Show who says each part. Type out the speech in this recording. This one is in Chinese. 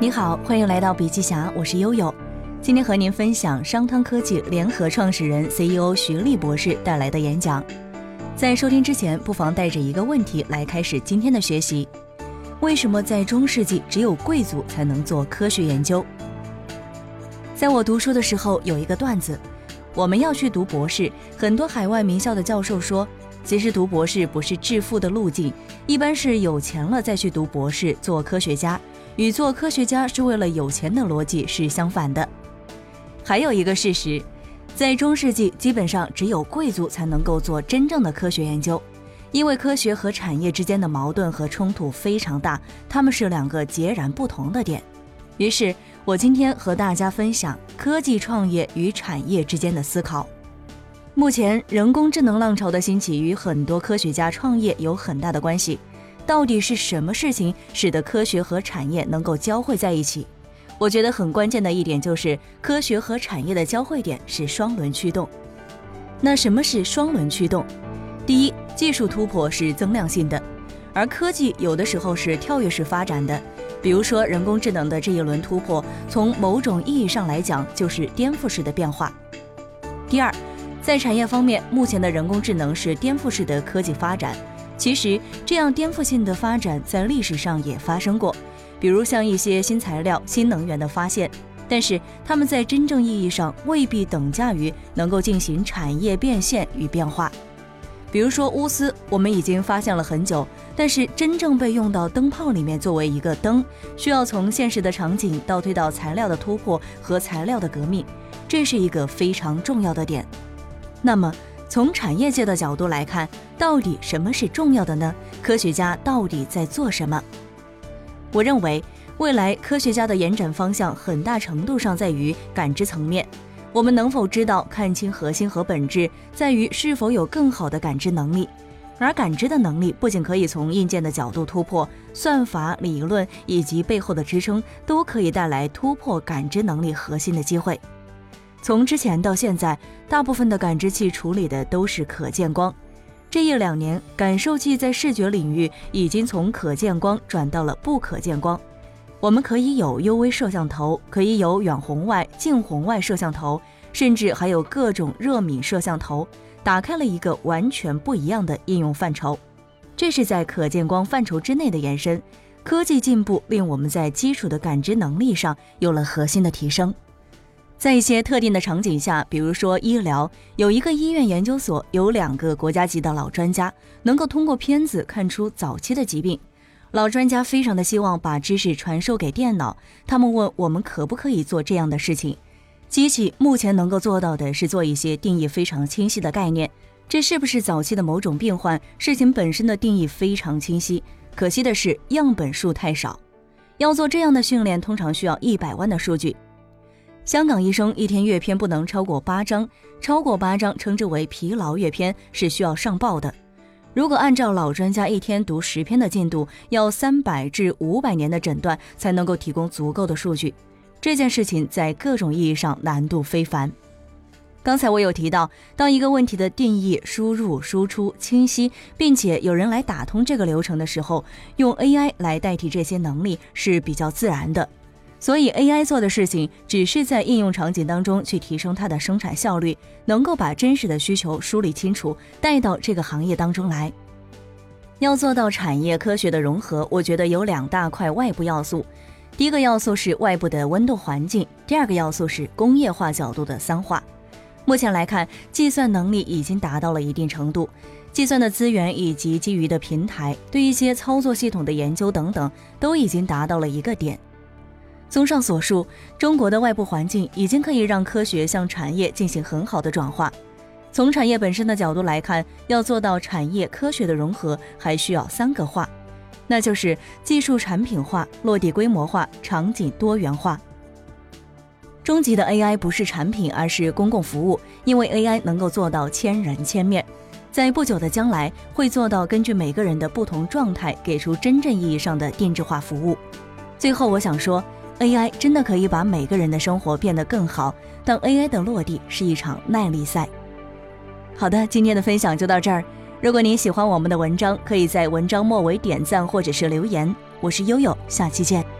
Speaker 1: 你好，欢迎来到笔记侠，我是悠悠。今天和您分享商汤科技联合创始人 CEO 徐立博士带来的演讲。在收听之前，不妨带着一个问题来开始今天的学习：为什么在中世纪只有贵族才能做科学研究？在我读书的时候，有一个段子，我们要去读博士，很多海外名校的教授说，其实读博士不是致富的路径，一般是有钱了再去读博士做科学家，与做科学家是为了有钱的逻辑是相反的。还有一个事实，在中世纪基本上只有贵族才能够做真正的科学研究，因为科学和产业之间的矛盾和冲突非常大，他们是两个截然不同的点。于是。我今天和大家分享科技创业与产业之间的思考。目前，人工智能浪潮的兴起与很多科学家创业有很大的关系。到底是什么事情使得科学和产业能够交汇在一起？我觉得很关键的一点就是，科学和产业的交汇点是双轮驱动。那什么是双轮驱动？第一，技术突破是增量性的，而科技有的时候是跳跃式发展的。比如说，人工智能的这一轮突破，从某种意义上来讲，就是颠覆式的变化。第二，在产业方面，目前的人工智能是颠覆式的科技发展。其实，这样颠覆性的发展在历史上也发生过，比如像一些新材料、新能源的发现，但是它们在真正意义上未必等价于能够进行产业变现与变化。比如说钨丝，我们已经发现了很久，但是真正被用到灯泡里面作为一个灯，需要从现实的场景倒推到材料的突破和材料的革命，这是一个非常重要的点。那么从产业界的角度来看，到底什么是重要的呢？科学家到底在做什么？我认为未来科学家的延展方向很大程度上在于感知层面。我们能否知道看清核心和本质，在于是否有更好的感知能力。而感知的能力不仅可以从硬件的角度突破，算法、理论以及背后的支撑都可以带来突破感知能力核心的机会。从之前到现在，大部分的感知器处理的都是可见光。这一两年，感受器在视觉领域已经从可见光转到了不可见光。我们可以有 UV 摄像头，可以有远红外、近红外摄像头，甚至还有各种热敏摄像头，打开了一个完全不一样的应用范畴。这是在可见光范畴之内的延伸。科技进步令我们在基础的感知能力上有了核心的提升。在一些特定的场景下，比如说医疗，有一个医院研究所有两个国家级的老专家，能够通过片子看出早期的疾病。老专家非常的希望把知识传授给电脑，他们问我们可不可以做这样的事情。机器目前能够做到的是做一些定义非常清晰的概念，这是不是早期的某种病患？事情本身的定义非常清晰，可惜的是样本数太少。要做这样的训练，通常需要一百万的数据。香港医生一天阅片不能超过八张，超过八张称之为疲劳阅片，是需要上报的。如果按照老专家一天读十篇的进度，要三百至五百年的诊断才能够提供足够的数据，这件事情在各种意义上难度非凡。刚才我有提到，当一个问题的定义、输入、输出清晰，并且有人来打通这个流程的时候，用 AI 来代替这些能力是比较自然的。所以，AI 做的事情只是在应用场景当中去提升它的生产效率，能够把真实的需求梳理清楚，带到这个行业当中来。要做到产业科学的融合，我觉得有两大块外部要素。第一个要素是外部的温度环境，第二个要素是工业化角度的三化。目前来看，计算能力已经达到了一定程度，计算的资源以及基于的平台，对一些操作系统的研究等等，都已经达到了一个点。综上所述，中国的外部环境已经可以让科学向产业进行很好的转化。从产业本身的角度来看，要做到产业科学的融合，还需要三个化，那就是技术产品化、落地规模化、场景多元化。终极的 AI 不是产品，而是公共服务，因为 AI 能够做到千人千面，在不久的将来会做到根据每个人的不同状态，给出真正意义上的定制化服务。最后，我想说。AI 真的可以把每个人的生活变得更好，但 AI 的落地是一场耐力赛。好的，今天的分享就到这儿。如果您喜欢我们的文章，可以在文章末尾点赞或者是留言。我是悠悠，下期见。